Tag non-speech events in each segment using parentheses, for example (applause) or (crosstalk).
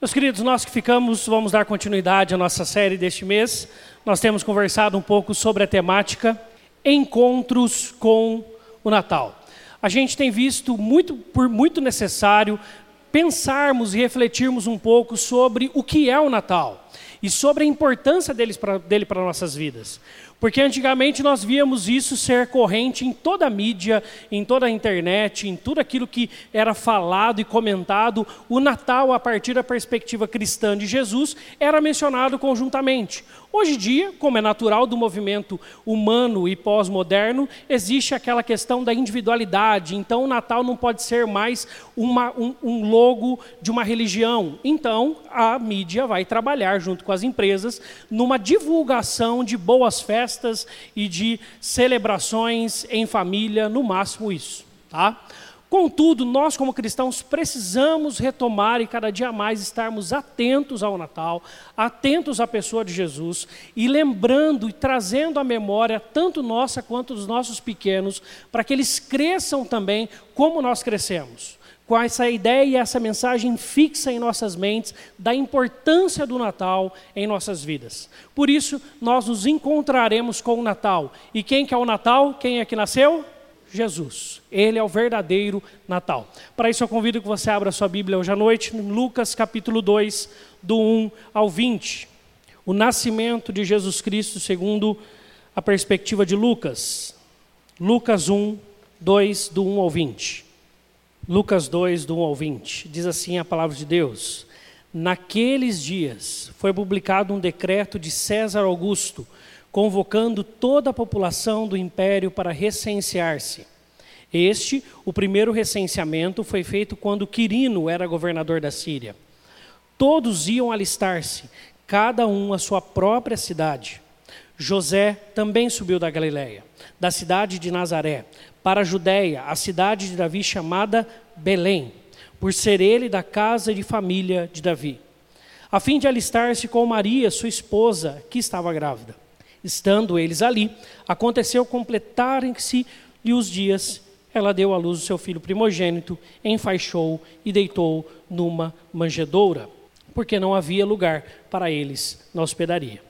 Meus queridos, nós que ficamos, vamos dar continuidade à nossa série deste mês. Nós temos conversado um pouco sobre a temática Encontros com o Natal. A gente tem visto muito, por muito necessário pensarmos e refletirmos um pouco sobre o que é o Natal e sobre a importância deles pra, dele para nossas vidas. Porque antigamente nós víamos isso ser corrente em toda a mídia, em toda a internet, em tudo aquilo que era falado e comentado. O Natal, a partir da perspectiva cristã de Jesus, era mencionado conjuntamente. Hoje em dia, como é natural do movimento humano e pós-moderno, existe aquela questão da individualidade. Então, o Natal não pode ser mais uma, um, um, logo de uma religião. Então, a mídia vai trabalhar junto com as empresas numa divulgação de boas festas e de celebrações em família, no máximo isso. Tá? Contudo, nós como cristãos precisamos retomar e cada dia mais estarmos atentos ao Natal, atentos à pessoa de Jesus e lembrando e trazendo à memória tanto nossa quanto dos nossos pequenos, para que eles cresçam também como nós crescemos. Com essa ideia e essa mensagem fixa em nossas mentes da importância do Natal em nossas vidas. Por isso, nós nos encontraremos com o Natal. E quem que é o Natal? Quem é que nasceu? Jesus. Ele é o verdadeiro Natal. Para isso eu convido que você abra sua Bíblia hoje à noite, em Lucas capítulo 2, do 1 ao 20. O nascimento de Jesus Cristo segundo a perspectiva de Lucas. Lucas 1, 2, do 1 ao 20. Lucas 2, do 1 ao 20. Diz assim a palavra de Deus: Naqueles dias foi publicado um decreto de César Augusto convocando toda a população do império para recensear-se. Este, o primeiro recenseamento, foi feito quando Quirino era governador da Síria. Todos iam alistar-se, cada um à sua própria cidade. José também subiu da Galiléia, da cidade de Nazaré, para a Judéia, a cidade de Davi chamada Belém, por ser ele da casa de família de Davi, a fim de alistar-se com Maria, sua esposa, que estava grávida. Estando eles ali, aconteceu completarem-se os dias. Ela deu à luz o seu filho primogênito, enfaixou e deitou numa manjedoura, porque não havia lugar para eles na hospedaria.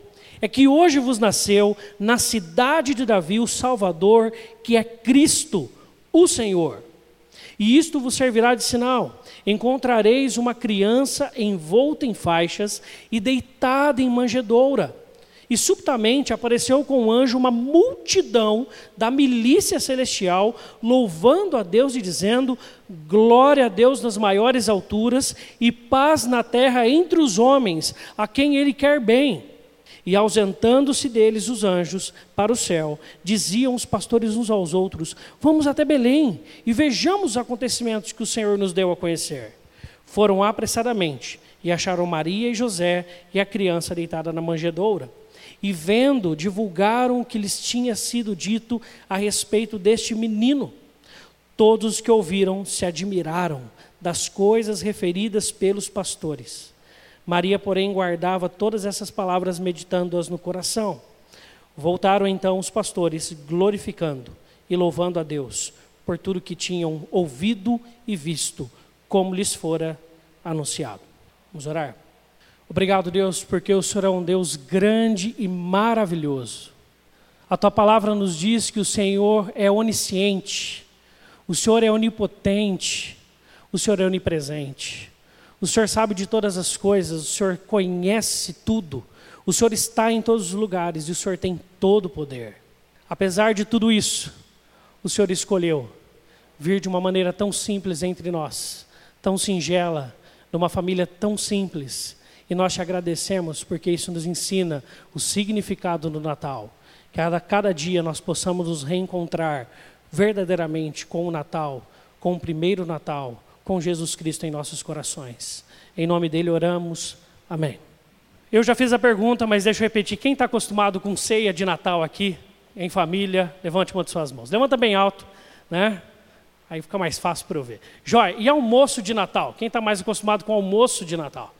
É que hoje vos nasceu na cidade de Davi o Salvador, que é Cristo, o Senhor. E isto vos servirá de sinal: encontrareis uma criança envolta em faixas e deitada em manjedoura. E subitamente apareceu com o anjo uma multidão da milícia celestial, louvando a Deus e dizendo: Glória a Deus nas maiores alturas e paz na terra entre os homens, a quem Ele quer bem. E ausentando-se deles os anjos para o céu, diziam os pastores uns aos outros: Vamos até Belém e vejamos os acontecimentos que o Senhor nos deu a conhecer. Foram apressadamente e acharam Maria e José e a criança deitada na manjedoura. E vendo, divulgaram o que lhes tinha sido dito a respeito deste menino. Todos que ouviram se admiraram das coisas referidas pelos pastores. Maria, porém, guardava todas essas palavras, meditando-as no coração. Voltaram então os pastores, glorificando e louvando a Deus por tudo que tinham ouvido e visto, como lhes fora anunciado. Vamos orar? Obrigado, Deus, porque o Senhor é um Deus grande e maravilhoso. A tua palavra nos diz que o Senhor é onisciente, o Senhor é onipotente, o Senhor é onipresente. O Senhor sabe de todas as coisas, o Senhor conhece tudo, o Senhor está em todos os lugares e o Senhor tem todo o poder. Apesar de tudo isso, o Senhor escolheu vir de uma maneira tão simples entre nós, tão singela, numa família tão simples. E nós te agradecemos porque isso nos ensina o significado do Natal. Que a cada dia nós possamos nos reencontrar verdadeiramente com o Natal, com o primeiro Natal, com Jesus Cristo em nossos corações. Em nome dele oramos. Amém. Eu já fiz a pergunta, mas deixa eu repetir. Quem está acostumado com ceia de Natal aqui, em família, levante uma de suas mãos. Levanta bem alto, né? Aí fica mais fácil para eu ver. Jóia, e almoço de Natal? Quem está mais acostumado com almoço de Natal?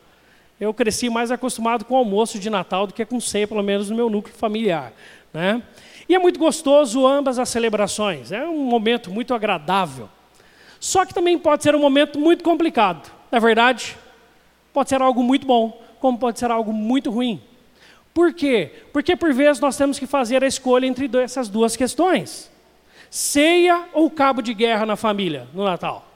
Eu cresci mais acostumado com almoço de Natal do que com ceia, pelo menos no meu núcleo familiar. Né? E é muito gostoso ambas as celebrações. É um momento muito agradável. Só que também pode ser um momento muito complicado. Na é verdade, pode ser algo muito bom, como pode ser algo muito ruim. Por quê? Porque por vezes nós temos que fazer a escolha entre essas duas questões: ceia ou cabo de guerra na família no Natal.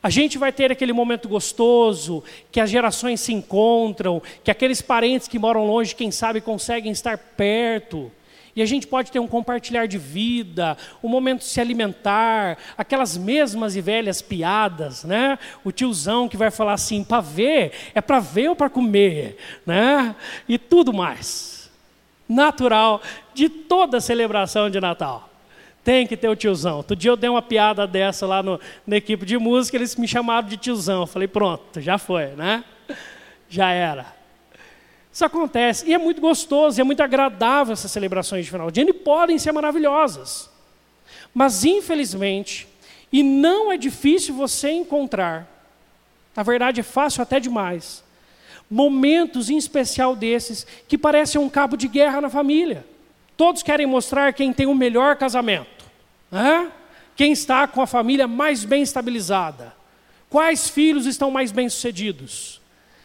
A gente vai ter aquele momento gostoso, que as gerações se encontram, que aqueles parentes que moram longe, quem sabe, conseguem estar perto. E a gente pode ter um compartilhar de vida, um momento de se alimentar, aquelas mesmas e velhas piadas, né? O tiozão que vai falar assim, para ver, é para ver ou para comer, né? E tudo mais. Natural de toda celebração de Natal. Tem que ter o tiozão. Outro dia eu dei uma piada dessa lá no, na equipe de música, eles me chamaram de tiozão. Eu falei, pronto, já foi, né? Já era. Isso acontece. E é muito gostoso, é muito agradável essas celebrações de final de ano e podem ser maravilhosas. Mas, infelizmente, e não é difícil você encontrar, na verdade é fácil até demais, momentos em especial desses que parecem um cabo de guerra na família. Todos querem mostrar quem tem o melhor casamento, né? quem está com a família mais bem estabilizada, quais filhos estão mais bem-sucedidos.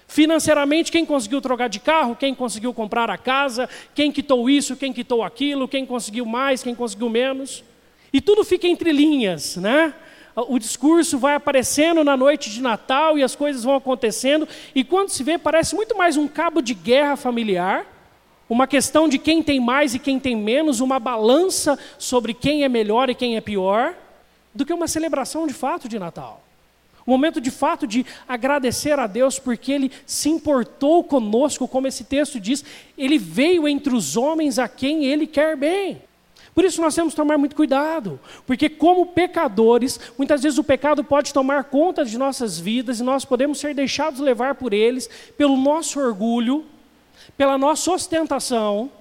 Financeiramente, quem conseguiu trocar de carro, quem conseguiu comprar a casa, quem quitou isso, quem quitou aquilo, quem conseguiu mais, quem conseguiu menos. E tudo fica entre linhas, né? O discurso vai aparecendo na noite de Natal e as coisas vão acontecendo, e quando se vê, parece muito mais um cabo de guerra familiar, uma questão de quem tem mais e quem tem menos, uma balança sobre quem é melhor e quem é pior, do que uma celebração de fato de Natal. Um momento de fato de agradecer a Deus porque Ele se importou conosco, como esse texto diz, Ele veio entre os homens a quem Ele quer bem. Por isso nós temos que tomar muito cuidado, porque como pecadores, muitas vezes o pecado pode tomar conta de nossas vidas e nós podemos ser deixados levar por eles, pelo nosso orgulho, pela nossa ostentação,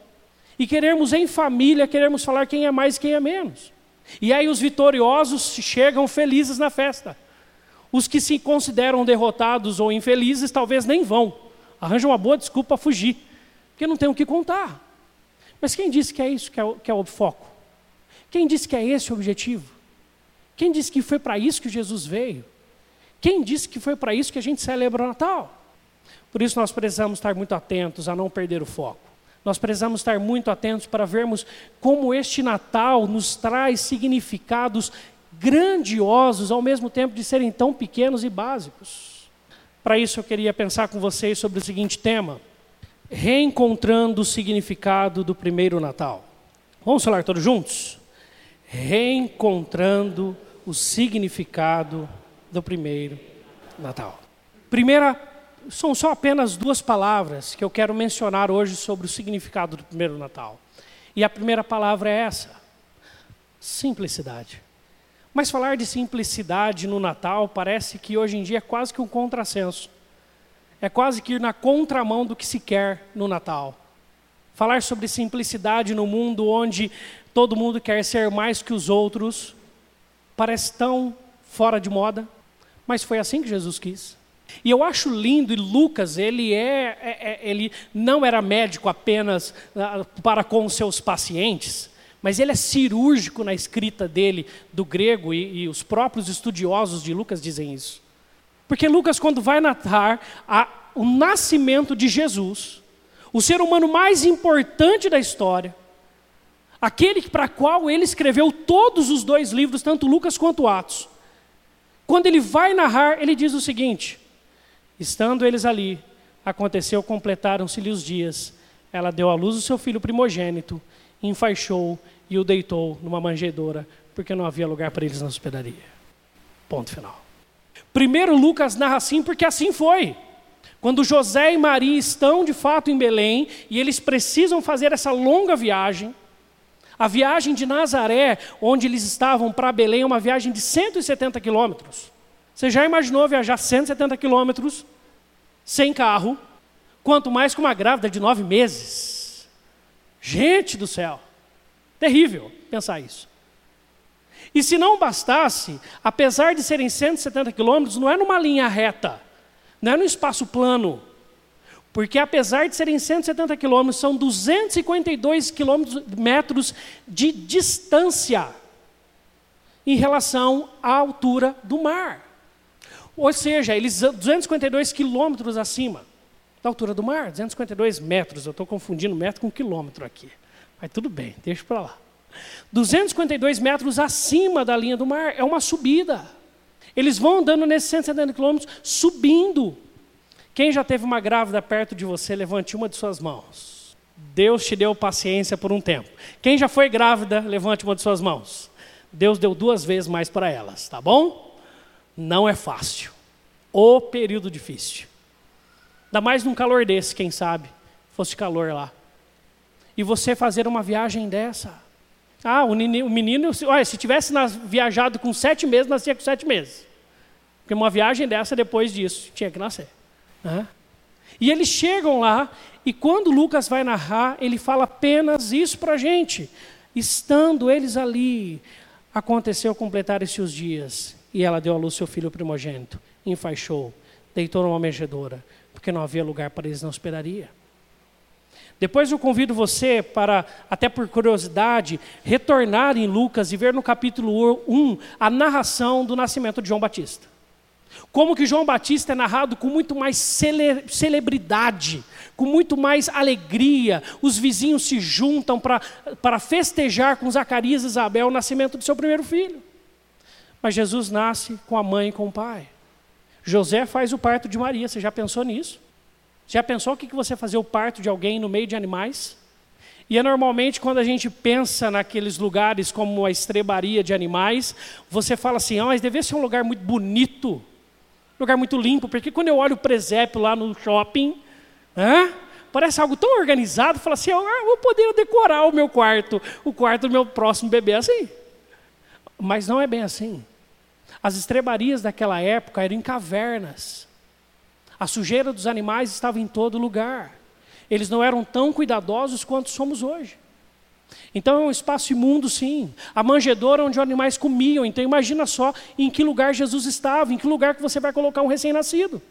e queremos em família, queremos falar quem é mais e quem é menos. E aí os vitoriosos chegam felizes na festa. Os que se consideram derrotados ou infelizes talvez nem vão. Arranjam uma boa desculpa para fugir, porque não tem o que contar. Mas quem disse que é isso que é, o, que é o foco? Quem disse que é esse o objetivo? Quem disse que foi para isso que Jesus veio? Quem disse que foi para isso que a gente celebra o Natal? Por isso nós precisamos estar muito atentos a não perder o foco. Nós precisamos estar muito atentos para vermos como este Natal nos traz significados grandiosos, ao mesmo tempo de serem tão pequenos e básicos. Para isso, eu queria pensar com vocês sobre o seguinte tema: reencontrando o significado do primeiro Natal. Vamos falar todos juntos? Reencontrando o significado do primeiro Natal. Primeira, são só apenas duas palavras que eu quero mencionar hoje sobre o significado do primeiro Natal. E a primeira palavra é essa: simplicidade. Mas falar de simplicidade no Natal parece que hoje em dia é quase que um contrassenso. É quase que ir na contramão do que se quer no Natal. Falar sobre simplicidade no mundo onde todo mundo quer ser mais que os outros parece tão fora de moda, mas foi assim que Jesus quis. E eu acho lindo, e Lucas, ele, é, é, é ele não era médico apenas uh, para com seus pacientes, mas ele é cirúrgico na escrita dele do grego, e, e os próprios estudiosos de Lucas dizem isso. Porque Lucas, quando vai narrar a, o nascimento de Jesus, o ser humano mais importante da história, aquele para qual ele escreveu todos os dois livros, tanto Lucas quanto Atos, quando ele vai narrar, ele diz o seguinte: estando eles ali, aconteceu, completaram-se-lhe os dias, ela deu à luz o seu filho primogênito, enfaixou e o deitou numa manjedoura, porque não havia lugar para eles na hospedaria. Ponto final. Primeiro Lucas narra assim porque assim foi. Quando José e Maria estão de fato em Belém e eles precisam fazer essa longa viagem, a viagem de Nazaré, onde eles estavam para Belém, é uma viagem de 170 quilômetros. Você já imaginou viajar 170 quilômetros sem carro, Quanto mais com uma grávida de nove meses. Gente do céu, terrível pensar isso. E se não bastasse, apesar de serem 170 quilômetros, não é numa linha reta, não é no espaço plano, porque apesar de serem 170 quilômetros, são 252 quilômetros, metros de distância em relação à altura do mar. Ou seja, eles 252 quilômetros acima da altura do mar, 252 metros. Eu estou confundindo metro com quilômetro aqui. Mas tudo bem, deixa para lá. 252 metros acima da linha do mar, é uma subida. Eles vão andando nesses 170 quilômetros, subindo. Quem já teve uma grávida perto de você, levante uma de suas mãos. Deus te deu paciência por um tempo. Quem já foi grávida, levante uma de suas mãos. Deus deu duas vezes mais para elas, tá bom? Não é fácil. O período difícil. Ainda mais num calor desse, quem sabe, fosse calor lá. E você fazer uma viagem dessa. Ah, o menino, olha, se tivesse viajado com sete meses, nascia com sete meses. Porque uma viagem dessa, depois disso, tinha que nascer. Né? E eles chegam lá, e quando Lucas vai narrar, ele fala apenas isso para a gente. Estando eles ali, aconteceu completar-se os dias, e ela deu à luz seu filho primogênito, enfaixou, deitou numa manjedoura, porque não havia lugar para eles na hospedaria. Depois eu convido você para, até por curiosidade, retornar em Lucas e ver no capítulo 1 a narração do nascimento de João Batista. Como que João Batista é narrado com muito mais cele celebridade, com muito mais alegria. Os vizinhos se juntam para festejar com Zacarias e Isabel o nascimento do seu primeiro filho. Mas Jesus nasce com a mãe e com o pai. José faz o parto de Maria, você já pensou nisso? Já pensou o que você fazer o parto de alguém no meio de animais? E é normalmente quando a gente pensa naqueles lugares como a estrebaria de animais, você fala assim, ah, mas deve ser um lugar muito bonito, lugar muito limpo, porque quando eu olho o presépio lá no shopping, né, parece algo tão organizado, fala assim, ah, vou poder decorar o meu quarto, o quarto do meu próximo bebê assim. Mas não é bem assim. As estrebarias daquela época eram em cavernas. A sujeira dos animais estava em todo lugar. Eles não eram tão cuidadosos quanto somos hoje. Então é um espaço imundo, sim. A manjedoura onde os animais comiam. Então imagina só em que lugar Jesus estava, em que lugar que você vai colocar um recém-nascido.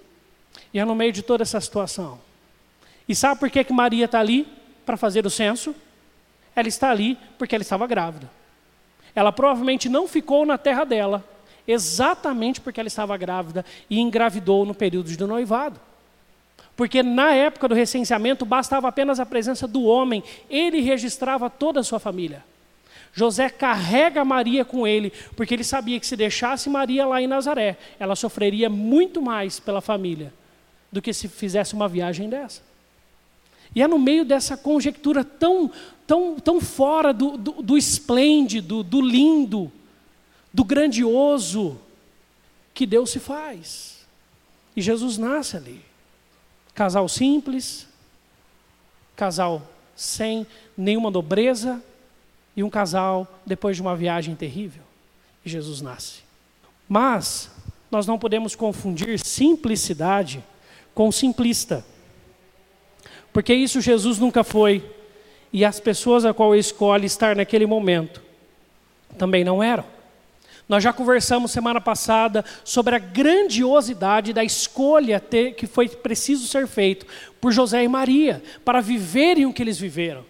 E é no meio de toda essa situação. E sabe por que, que Maria está ali para fazer o censo? Ela está ali porque ela estava grávida. Ela provavelmente não ficou na terra dela, exatamente porque ela estava grávida e engravidou no período do noivado. Porque na época do recenseamento bastava apenas a presença do homem, ele registrava toda a sua família. José carrega Maria com ele, porque ele sabia que se deixasse Maria lá em Nazaré, ela sofreria muito mais pela família do que se fizesse uma viagem dessa. E é no meio dessa conjectura tão, tão, tão fora do, do, do esplêndido, do lindo, do grandioso que Deus se faz. E Jesus nasce ali. Casal simples, casal sem nenhuma nobreza, e um casal depois de uma viagem terrível. E Jesus nasce. Mas nós não podemos confundir simplicidade com simplista. Porque isso Jesus nunca foi. E as pessoas a qual ele escolhe estar naquele momento também não eram. Nós já conversamos semana passada sobre a grandiosidade da escolha ter, que foi preciso ser feito por José e Maria para viverem o que eles viveram.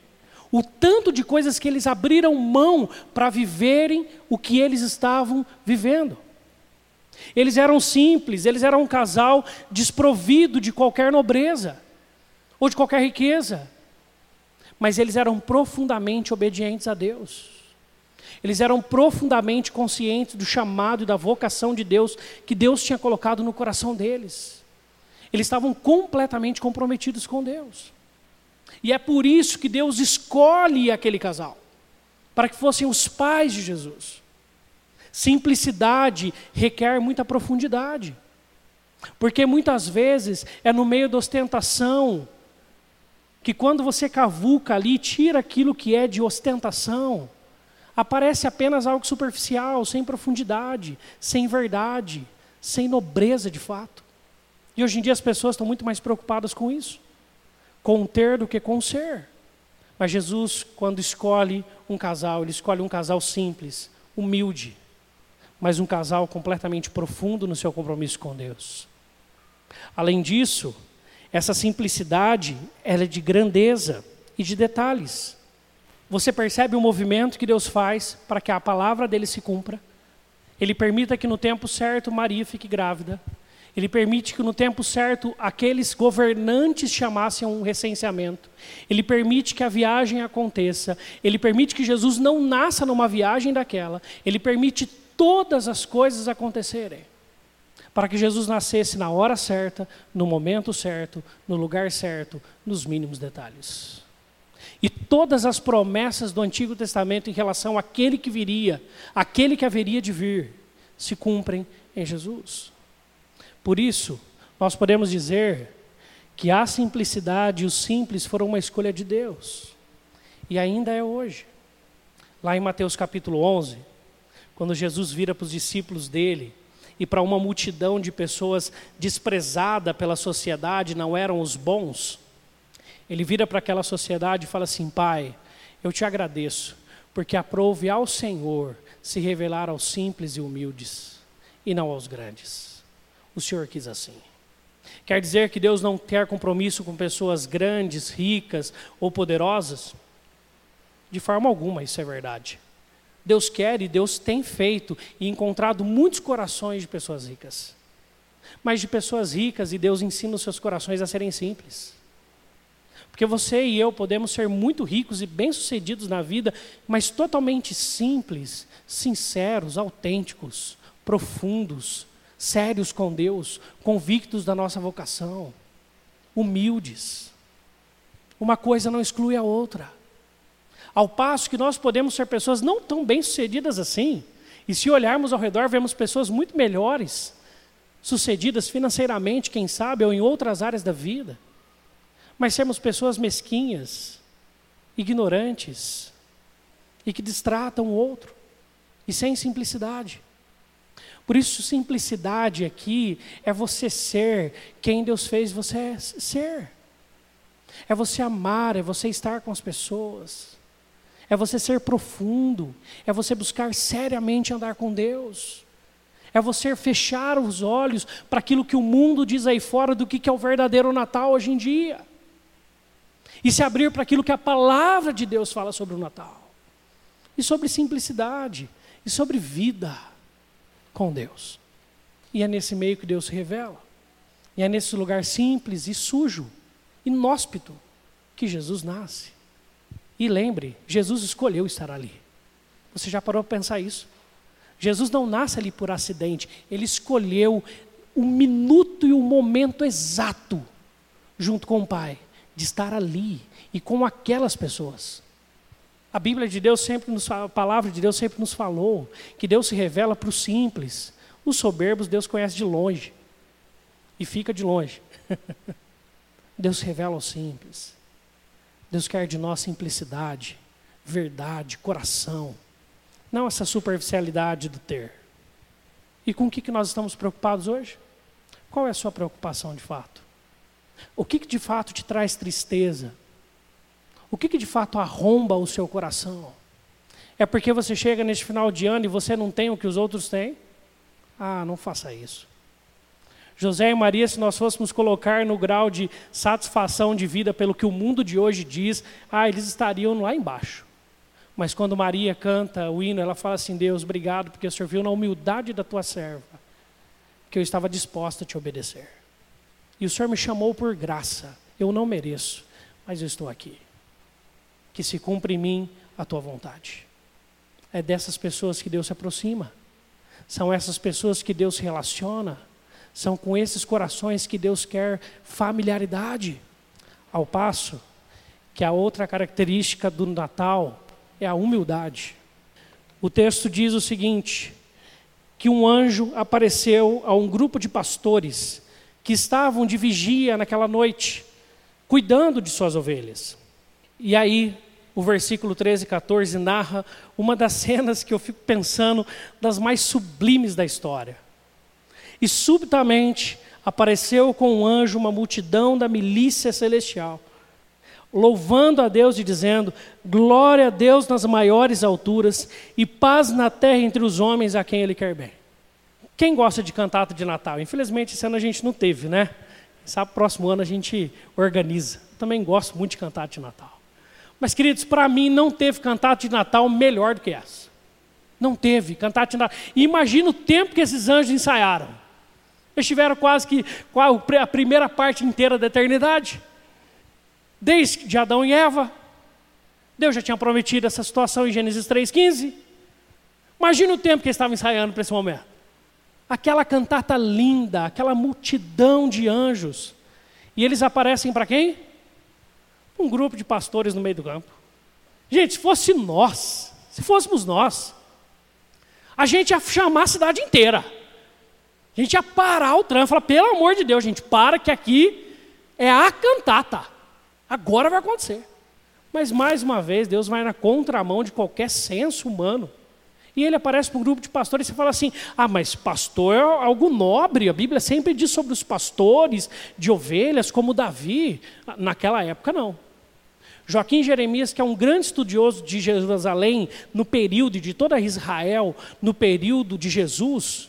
O tanto de coisas que eles abriram mão para viverem o que eles estavam vivendo. Eles eram simples, eles eram um casal desprovido de qualquer nobreza ou de qualquer riqueza, mas eles eram profundamente obedientes a Deus. Eles eram profundamente conscientes do chamado e da vocação de Deus que Deus tinha colocado no coração deles. Eles estavam completamente comprometidos com Deus. E é por isso que Deus escolhe aquele casal para que fossem os pais de Jesus. Simplicidade requer muita profundidade. Porque muitas vezes é no meio da ostentação que quando você cavuca ali, tira aquilo que é de ostentação, aparece apenas algo superficial, sem profundidade, sem verdade, sem nobreza de fato. E hoje em dia as pessoas estão muito mais preocupadas com isso. com ter do que com ser. Mas Jesus, quando escolhe um casal, ele escolhe um casal simples, humilde, mas um casal completamente profundo no seu compromisso com Deus. Além disso, essa simplicidade ela é de grandeza e de detalhes. Você percebe o movimento que Deus faz para que a palavra dele se cumpra. Ele permita que no tempo certo Maria fique grávida. Ele permite que no tempo certo aqueles governantes chamassem um recenseamento. Ele permite que a viagem aconteça. Ele permite que Jesus não nasça numa viagem daquela. Ele permite todas as coisas acontecerem. Para que Jesus nascesse na hora certa, no momento certo, no lugar certo, nos mínimos detalhes. E todas as promessas do Antigo Testamento em relação àquele que viria, aquele que haveria de vir, se cumprem em Jesus. Por isso, nós podemos dizer que a simplicidade e o simples foram uma escolha de Deus. E ainda é hoje. Lá em Mateus capítulo 11, quando Jesus vira para os discípulos dele e para uma multidão de pessoas desprezada pela sociedade, não eram os bons, ele vira para aquela sociedade e fala assim: Pai, eu te agradeço, porque aprove ao Senhor se revelar aos simples e humildes, e não aos grandes. O Senhor quis assim. Quer dizer que Deus não quer compromisso com pessoas grandes, ricas ou poderosas? De forma alguma, isso é verdade. Deus quer e Deus tem feito e encontrado muitos corações de pessoas ricas. Mas de pessoas ricas, e Deus ensina os seus corações a serem simples. Porque você e eu podemos ser muito ricos e bem-sucedidos na vida, mas totalmente simples, sinceros, autênticos, profundos, sérios com Deus, convictos da nossa vocação, humildes. Uma coisa não exclui a outra. Ao passo que nós podemos ser pessoas não tão bem-sucedidas assim, e se olharmos ao redor, vemos pessoas muito melhores, sucedidas financeiramente, quem sabe, ou em outras áreas da vida mas sermos pessoas mesquinhas, ignorantes e que distratam o outro e sem simplicidade. Por isso, simplicidade aqui é você ser quem Deus fez você ser. É você amar, é você estar com as pessoas. É você ser profundo, é você buscar seriamente andar com Deus. É você fechar os olhos para aquilo que o mundo diz aí fora do que é o verdadeiro Natal hoje em dia e se abrir para aquilo que a palavra de Deus fala sobre o Natal, e sobre simplicidade, e sobre vida com Deus. E é nesse meio que Deus se revela, e é nesse lugar simples e sujo, inóspito, que Jesus nasce. E lembre, Jesus escolheu estar ali. Você já parou para pensar isso? Jesus não nasce ali por acidente, ele escolheu o minuto e o momento exato junto com o Pai de estar ali e com aquelas pessoas. A Bíblia de Deus sempre nos a palavra de Deus sempre nos falou que Deus se revela para os simples. Os soberbos Deus conhece de longe e fica de longe. (laughs) Deus se revela aos simples. Deus quer de nós simplicidade, verdade, coração, não essa superficialidade do ter. E com o que, que nós estamos preocupados hoje? Qual é a sua preocupação de fato? O que, que de fato te traz tristeza? O que, que de fato arromba o seu coração? É porque você chega neste final de ano e você não tem o que os outros têm? Ah, não faça isso. José e Maria, se nós fôssemos colocar no grau de satisfação de vida pelo que o mundo de hoje diz, ah, eles estariam lá embaixo. Mas quando Maria canta o hino, ela fala assim: Deus, obrigado, porque o Senhor viu na humildade da tua serva que eu estava disposta a te obedecer. E o Senhor me chamou por graça. Eu não mereço, mas eu estou aqui. Que se cumpra em mim a tua vontade. É dessas pessoas que Deus se aproxima. São essas pessoas que Deus se relaciona. São com esses corações que Deus quer familiaridade. Ao passo que a outra característica do Natal é a humildade. O texto diz o seguinte: que um anjo apareceu a um grupo de pastores que estavam de vigia naquela noite, cuidando de suas ovelhas. E aí, o versículo 13 e 14 narra uma das (laughs) cenas que eu fico pensando das mais sublimes da história. E subitamente apareceu com um anjo uma multidão da milícia celestial, louvando a Deus e dizendo: Glória a Deus nas maiores alturas e paz na terra entre os homens a quem Ele quer bem. Quem gosta de cantata de Natal? Infelizmente, esse ano a gente não teve, né? Sabe, próximo ano a gente organiza. Também gosto muito de cantata de Natal. Mas, queridos, para mim não teve cantata de Natal melhor do que essa. Não teve cantata de Natal. E imagina o tempo que esses anjos ensaiaram. Eles tiveram quase que a primeira parte inteira da eternidade. Desde Adão e Eva. Deus já tinha prometido essa situação em Gênesis 3,15. Imagina o tempo que eles estavam ensaiando para esse momento. Aquela cantata linda, aquela multidão de anjos. E eles aparecem para quem? Um grupo de pastores no meio do campo. Gente, se fosse nós, se fôssemos nós, a gente ia chamar a cidade inteira. A gente ia parar o trânsito, falar, pelo amor de Deus, gente, para que aqui é a cantata. Agora vai acontecer. Mas mais uma vez, Deus vai na contramão de qualquer senso humano. E ele aparece para um grupo de pastores e fala assim: ah, mas pastor é algo nobre. A Bíblia sempre diz sobre os pastores de ovelhas, como Davi. Naquela época, não. Joaquim Jeremias, que é um grande estudioso de Jerusalém no período de toda Israel, no período de Jesus,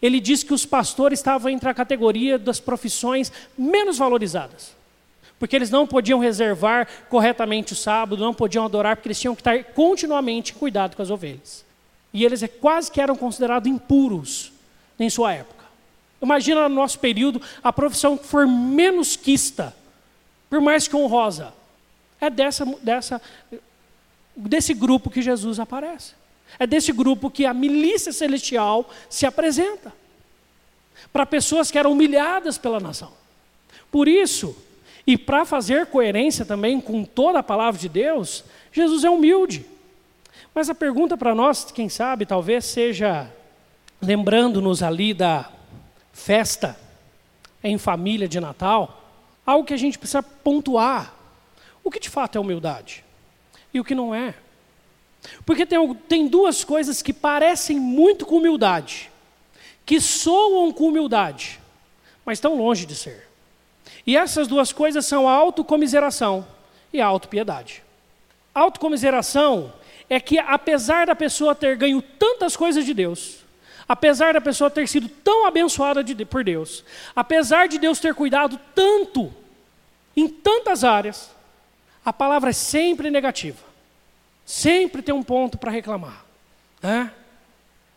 ele diz que os pastores estavam entre a categoria das profissões menos valorizadas. Porque eles não podiam reservar corretamente o sábado, não podiam adorar, porque eles tinham que estar continuamente cuidado com as ovelhas. E eles é quase que eram considerados impuros em sua época. Imagina no nosso período a profissão que for menos quista, por mais que honrosa. É dessa, dessa, desse grupo que Jesus aparece. É desse grupo que a milícia celestial se apresenta para pessoas que eram humilhadas pela nação. Por isso, e para fazer coerência também com toda a palavra de Deus, Jesus é humilde. Mas a pergunta para nós, quem sabe, talvez seja lembrando-nos ali da festa em família de Natal, algo que a gente precisa pontuar. O que de fato é humildade? E o que não é? Porque tem, tem duas coisas que parecem muito com humildade, que soam com humildade, mas estão longe de ser. E essas duas coisas são a autocomiseração e a autopiedade. Autocomiseração é que, apesar da pessoa ter ganho tantas coisas de Deus, apesar da pessoa ter sido tão abençoada de, por Deus, apesar de Deus ter cuidado tanto em tantas áreas, a palavra é sempre negativa. Sempre tem um ponto para reclamar. Né?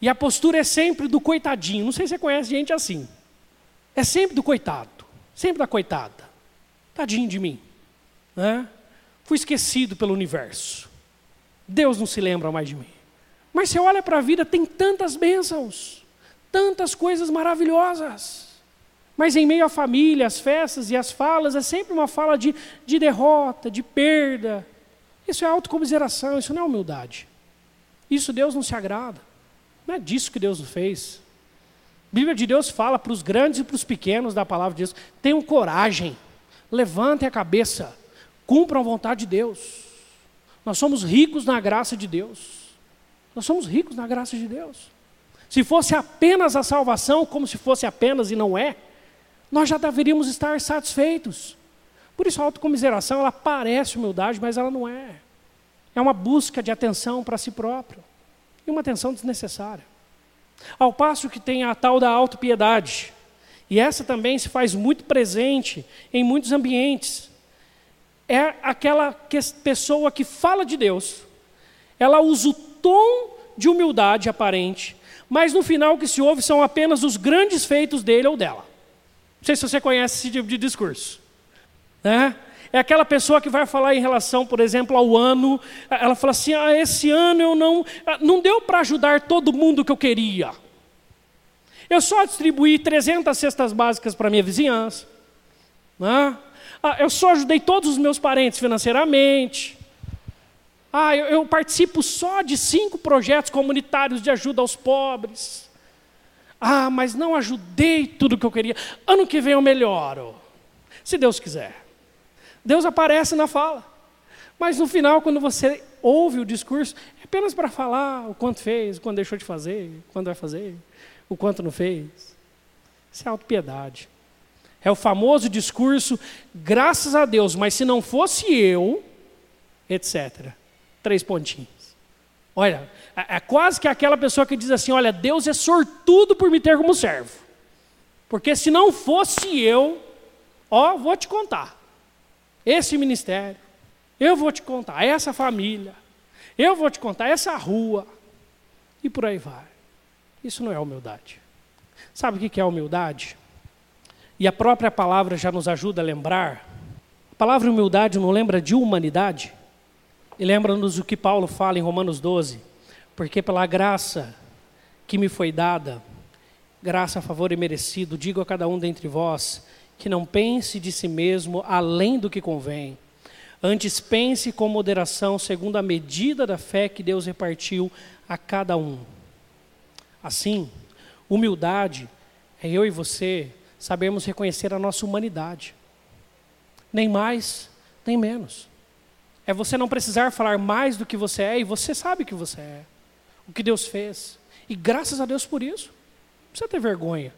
E a postura é sempre do coitadinho. Não sei se você conhece gente assim. É sempre do coitado. Sempre da coitada. Tadinho de mim. Né? Fui esquecido pelo universo. Deus não se lembra mais de mim. Mas você olha para a vida, tem tantas bênçãos, tantas coisas maravilhosas. Mas em meio à família, às festas e às falas, é sempre uma fala de, de derrota, de perda, isso é autocomiseração, isso não é humildade. Isso Deus não se agrada. Não é disso que Deus fez. A Bíblia de Deus fala para os grandes e para os pequenos da palavra de Deus: tenham coragem, levantem a cabeça, cumpram a vontade de Deus. Nós somos ricos na graça de Deus. Nós somos ricos na graça de Deus. Se fosse apenas a salvação, como se fosse apenas e não é, nós já deveríamos estar satisfeitos. Por isso a autocomiseração, ela parece humildade, mas ela não é. É uma busca de atenção para si próprio. E uma atenção desnecessária. Ao passo que tem a tal da autopiedade. E essa também se faz muito presente em muitos ambientes. É aquela que, pessoa que fala de Deus. Ela usa o tom de humildade aparente, mas no final o que se ouve são apenas os grandes feitos dele ou dela. Não sei se você conhece esse tipo de discurso. Né? É aquela pessoa que vai falar em relação, por exemplo, ao ano. Ela fala assim: ah, esse ano eu não, ah, não deu para ajudar todo mundo que eu queria. Eu só distribuí 300 cestas básicas para minha vizinhança. Né? Ah, eu só ajudei todos os meus parentes financeiramente. Ah, eu, eu participo só de cinco projetos comunitários de ajuda aos pobres. Ah, mas não ajudei tudo o que eu queria. Ano que vem eu melhoro. Se Deus quiser. Deus aparece na fala. Mas no final, quando você ouve o discurso, é apenas para falar o quanto fez, o quanto deixou de fazer, o quanto vai fazer, o quanto não fez. Isso é autopiedade. É o famoso discurso, graças a Deus, mas se não fosse eu, etc. Três pontinhos. Olha, é, é quase que aquela pessoa que diz assim: olha, Deus é sortudo por me ter como servo. Porque se não fosse eu, ó, vou te contar. Esse ministério, eu vou te contar, essa família, eu vou te contar essa rua, e por aí vai. Isso não é humildade. Sabe o que é humildade? E a própria palavra já nos ajuda a lembrar. A palavra humildade não lembra de humanidade? E lembra-nos o que Paulo fala em Romanos 12: porque pela graça que me foi dada, graça, favor e merecido, digo a cada um dentre vós que não pense de si mesmo além do que convém. Antes pense com moderação, segundo a medida da fé que Deus repartiu a cada um. Assim, humildade é eu e você sabermos reconhecer a nossa humanidade. Nem mais, nem menos. É você não precisar falar mais do que você é, e você sabe que você é. O que Deus fez. E graças a Deus por isso. Não precisa ter vergonha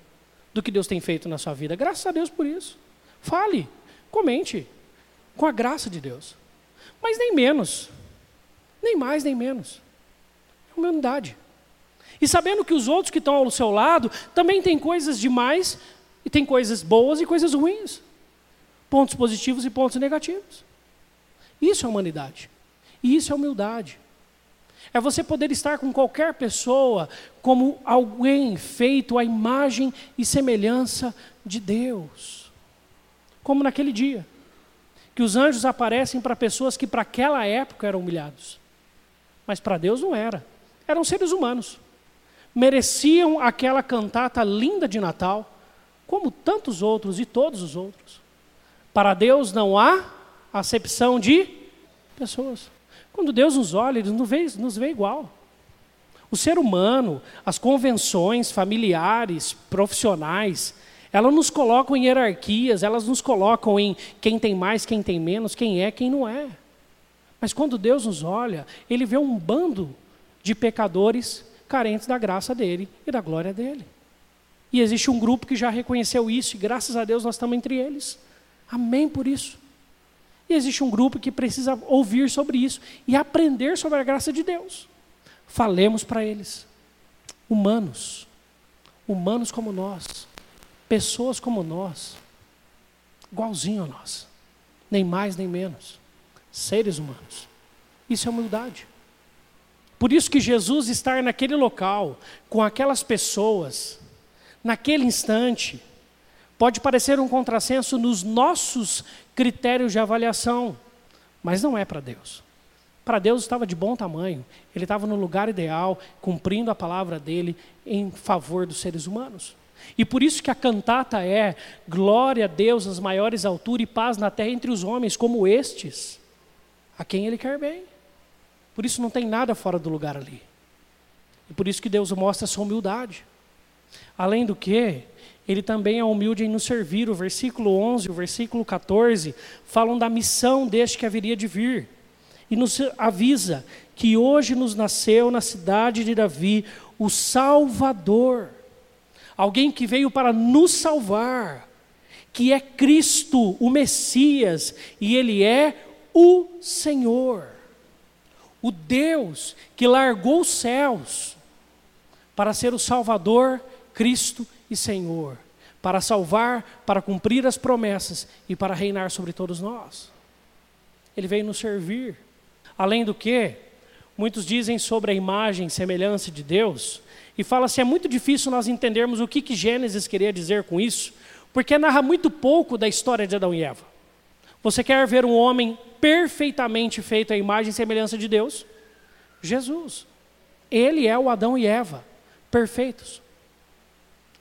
do que Deus tem feito na sua vida. Graças a Deus por isso. Fale, comente, com a graça de Deus. Mas nem menos. Nem mais, nem menos. É humildade. E sabendo que os outros que estão ao seu lado também têm coisas demais, e tem coisas boas e coisas ruins. Pontos positivos e pontos negativos. Isso é humanidade. E isso é humildade. É você poder estar com qualquer pessoa como alguém feito à imagem e semelhança de Deus. Como naquele dia, que os anjos aparecem para pessoas que para aquela época eram humilhados. Mas para Deus não era. Eram seres humanos. Mereciam aquela cantata linda de Natal, como tantos outros e todos os outros. Para Deus não há acepção de pessoas. Quando Deus nos olha, Ele nos vê, nos vê igual. O ser humano, as convenções familiares, profissionais, elas nos colocam em hierarquias, elas nos colocam em quem tem mais, quem tem menos, quem é, quem não é. Mas quando Deus nos olha, Ele vê um bando de pecadores carentes da graça dele e da glória dele. E existe um grupo que já reconheceu isso, e graças a Deus nós estamos entre eles. Amém por isso. E existe um grupo que precisa ouvir sobre isso e aprender sobre a graça de Deus. Falemos para eles. Humanos, humanos como nós, pessoas como nós, igualzinho a nós, nem mais nem menos, seres humanos. Isso é humildade. Por isso que Jesus estar naquele local, com aquelas pessoas, naquele instante, Pode parecer um contrassenso nos nossos critérios de avaliação, mas não é para Deus. Para Deus estava de bom tamanho, ele estava no lugar ideal, cumprindo a palavra dele em favor dos seres humanos. E por isso que a cantata é glória a Deus nas maiores alturas e paz na terra entre os homens como estes, a quem ele quer bem. Por isso não tem nada fora do lugar ali. E por isso que Deus mostra sua humildade. Além do que, ele também é humilde em nos servir. O versículo 11 e o versículo 14 falam da missão deste que haveria de vir. E nos avisa que hoje nos nasceu na cidade de Davi o Salvador. Alguém que veio para nos salvar, que é Cristo, o Messias, e Ele é o Senhor. O Deus que largou os céus para ser o Salvador, Cristo e Senhor, para salvar, para cumprir as promessas e para reinar sobre todos nós. Ele veio nos servir. Além do que, muitos dizem sobre a imagem e semelhança de Deus, e fala assim: é muito difícil nós entendermos o que, que Gênesis queria dizer com isso, porque narra muito pouco da história de Adão e Eva. Você quer ver um homem perfeitamente feito à imagem e semelhança de Deus? Jesus. Ele é o Adão e Eva, perfeitos.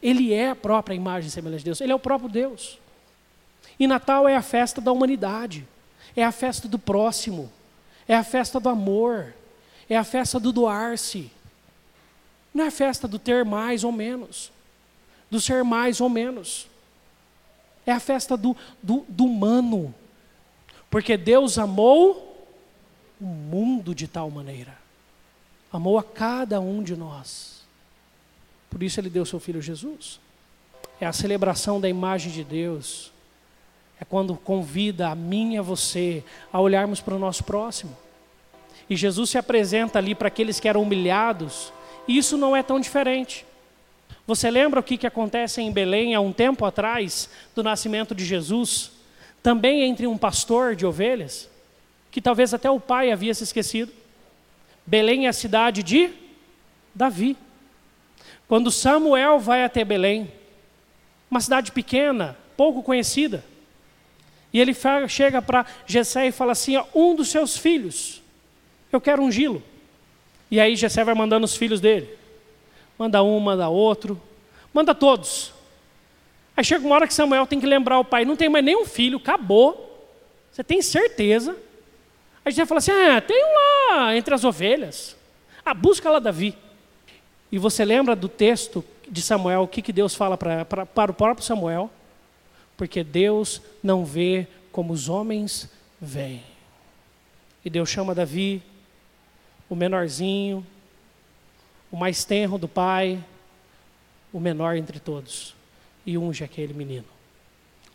Ele é a própria imagem e semelhança de Deus, ele é o próprio Deus. E Natal é a festa da humanidade, é a festa do próximo, é a festa do amor, é a festa do doar-se. Não é a festa do ter mais ou menos, do ser mais ou menos. É a festa do, do, do humano. Porque Deus amou o mundo de tal maneira, amou a cada um de nós por isso ele deu seu filho Jesus. é a celebração da imagem de Deus. É quando convida a mim e a você a olharmos para o nosso próximo. E Jesus se apresenta ali para aqueles que eram humilhados, e isso não é tão diferente. Você lembra o que, que acontece em Belém há um tempo atrás, do nascimento de Jesus? Também entre um pastor de ovelhas, que talvez até o pai havia se esquecido. Belém é a cidade de Davi. Quando Samuel vai até Belém, uma cidade pequena, pouco conhecida, e ele chega para Jessé e fala assim: um dos seus filhos, eu quero ungí-lo. E aí Jessé vai mandando os filhos dele. Manda um, manda outro, manda todos. Aí chega uma hora que Samuel tem que lembrar o pai, não tem mais nenhum filho, acabou. Você tem certeza? Aí Jessé fala assim: ah, tem um lá entre as ovelhas. Ah, busca lá Davi. E você lembra do texto de Samuel, o que, que Deus fala pra, pra, para o próprio Samuel? Porque Deus não vê como os homens veem. E Deus chama Davi, o menorzinho, o mais tenro do pai, o menor entre todos, e unge aquele menino,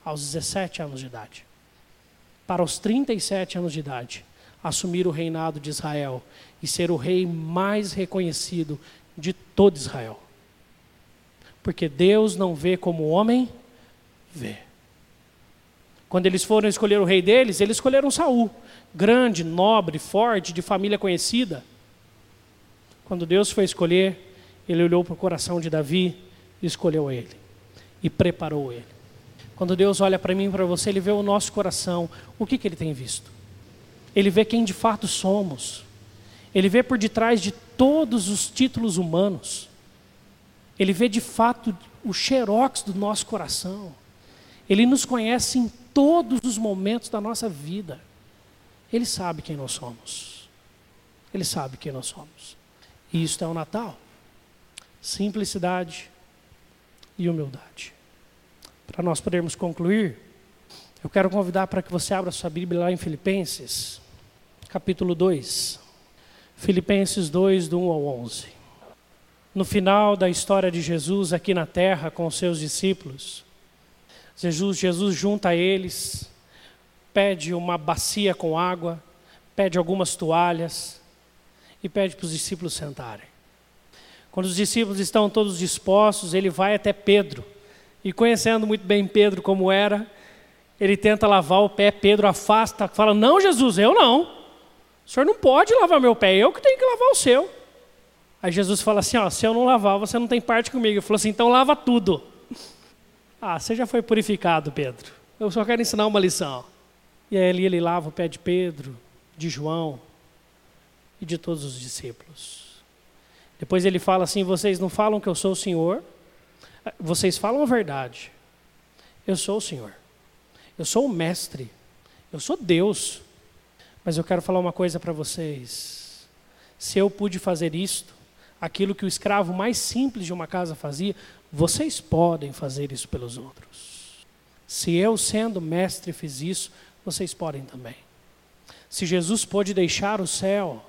aos 17 anos de idade. Para os 37 anos de idade, assumir o reinado de Israel e ser o rei mais reconhecido de todo Israel. Porque Deus não vê como o homem vê. Quando eles foram escolher o rei deles, eles escolheram Saul, grande, nobre, forte, de família conhecida. Quando Deus foi escolher, ele olhou para o coração de Davi escolheu ele e preparou ele. Quando Deus olha para mim e para você, ele vê o nosso coração. O que, que ele tem visto? Ele vê quem de fato somos. Ele vê por detrás de todos os títulos humanos. Ele vê de fato o xerox do nosso coração. Ele nos conhece em todos os momentos da nossa vida. Ele sabe quem nós somos. Ele sabe quem nós somos. E isto é o Natal. Simplicidade e humildade. Para nós podermos concluir, eu quero convidar para que você abra sua Bíblia lá em Filipenses, capítulo 2. Filipenses 2, do 1 ao 11. No final da história de Jesus aqui na terra com os seus discípulos, Jesus, Jesus junta a eles, pede uma bacia com água, pede algumas toalhas e pede para os discípulos sentarem. Quando os discípulos estão todos dispostos, ele vai até Pedro. E conhecendo muito bem Pedro como era, ele tenta lavar o pé, Pedro afasta, fala: Não, Jesus, eu não. O senhor não pode lavar meu pé, eu que tenho que lavar o seu. Aí Jesus fala assim: ó, se eu não lavar, você não tem parte comigo. Ele falou assim: então lava tudo. Ah, você já foi purificado, Pedro. Eu só quero ensinar uma lição. E aí ele, ele lava o pé de Pedro, de João e de todos os discípulos. Depois ele fala assim: vocês não falam que eu sou o Senhor, vocês falam a verdade. Eu sou o Senhor. Eu sou o Mestre. Eu sou Deus. Mas eu quero falar uma coisa para vocês. Se eu pude fazer isto, aquilo que o escravo mais simples de uma casa fazia, vocês podem fazer isso pelos outros. Se eu, sendo mestre, fiz isso, vocês podem também. Se Jesus pôde deixar o céu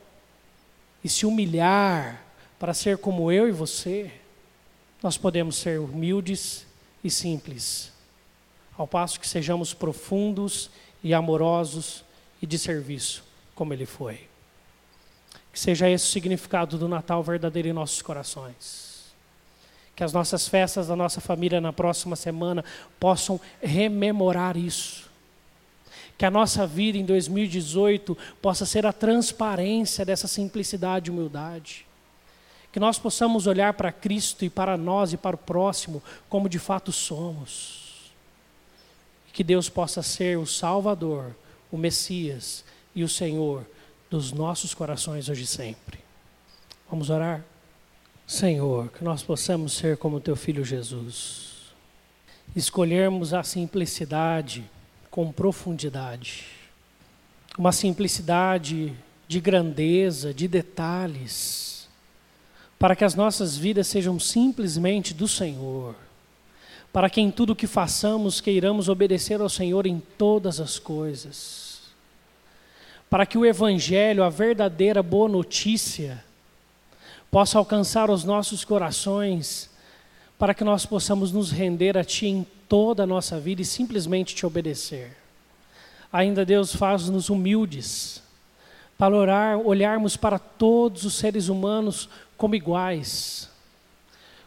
e se humilhar para ser como eu e você, nós podemos ser humildes e simples, ao passo que sejamos profundos e amorosos e de serviço, como ele foi. Que seja esse o significado do Natal verdadeiro em nossos corações. Que as nossas festas da nossa família na próxima semana possam rememorar isso. Que a nossa vida em 2018 possa ser a transparência dessa simplicidade e humildade. Que nós possamos olhar para Cristo e para nós e para o próximo como de fato somos. Que Deus possa ser o Salvador o Messias e o Senhor dos nossos corações hoje e sempre. Vamos orar? Senhor, que nós possamos ser como teu filho Jesus, escolhermos a simplicidade com profundidade, uma simplicidade de grandeza, de detalhes, para que as nossas vidas sejam simplesmente do Senhor para que em tudo que façamos queiramos obedecer ao Senhor em todas as coisas. Para que o Evangelho, a verdadeira boa notícia, possa alcançar os nossos corações, para que nós possamos nos render a Ti em toda a nossa vida e simplesmente te obedecer. Ainda, Deus, faz-nos humildes, para orar, olharmos para todos os seres humanos como iguais,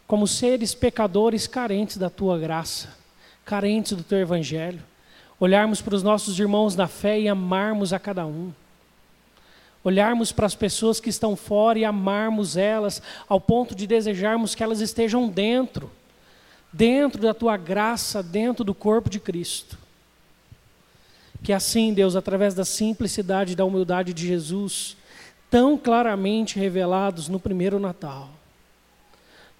como seres pecadores carentes da Tua graça, carentes do Teu Evangelho. Olharmos para os nossos irmãos na fé e amarmos a cada um olharmos para as pessoas que estão fora e amarmos elas ao ponto de desejarmos que elas estejam dentro, dentro da tua graça, dentro do corpo de Cristo. Que assim, Deus, através da simplicidade e da humildade de Jesus, tão claramente revelados no primeiro Natal,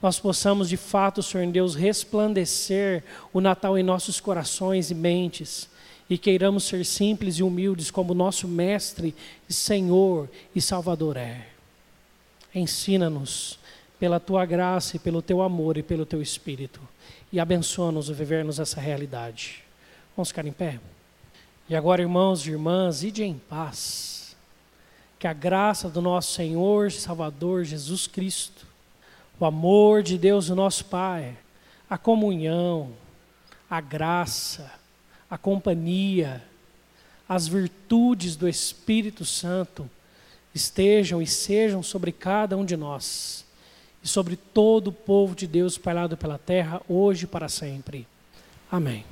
nós possamos de fato, Senhor Deus, resplandecer o Natal em nossos corações e mentes e queiramos ser simples e humildes como nosso Mestre, Senhor e Salvador é. Ensina-nos pela tua graça e pelo teu amor e pelo teu Espírito e abençoa-nos a vivermos essa realidade. Vamos ficar em pé? E agora, irmãos e irmãs, ide em paz. Que a graça do nosso Senhor e Salvador Jesus Cristo, o amor de Deus, o nosso Pai, a comunhão, a graça, a companhia, as virtudes do Espírito Santo estejam e sejam sobre cada um de nós e sobre todo o povo de Deus espalhado pela terra, hoje e para sempre. Amém.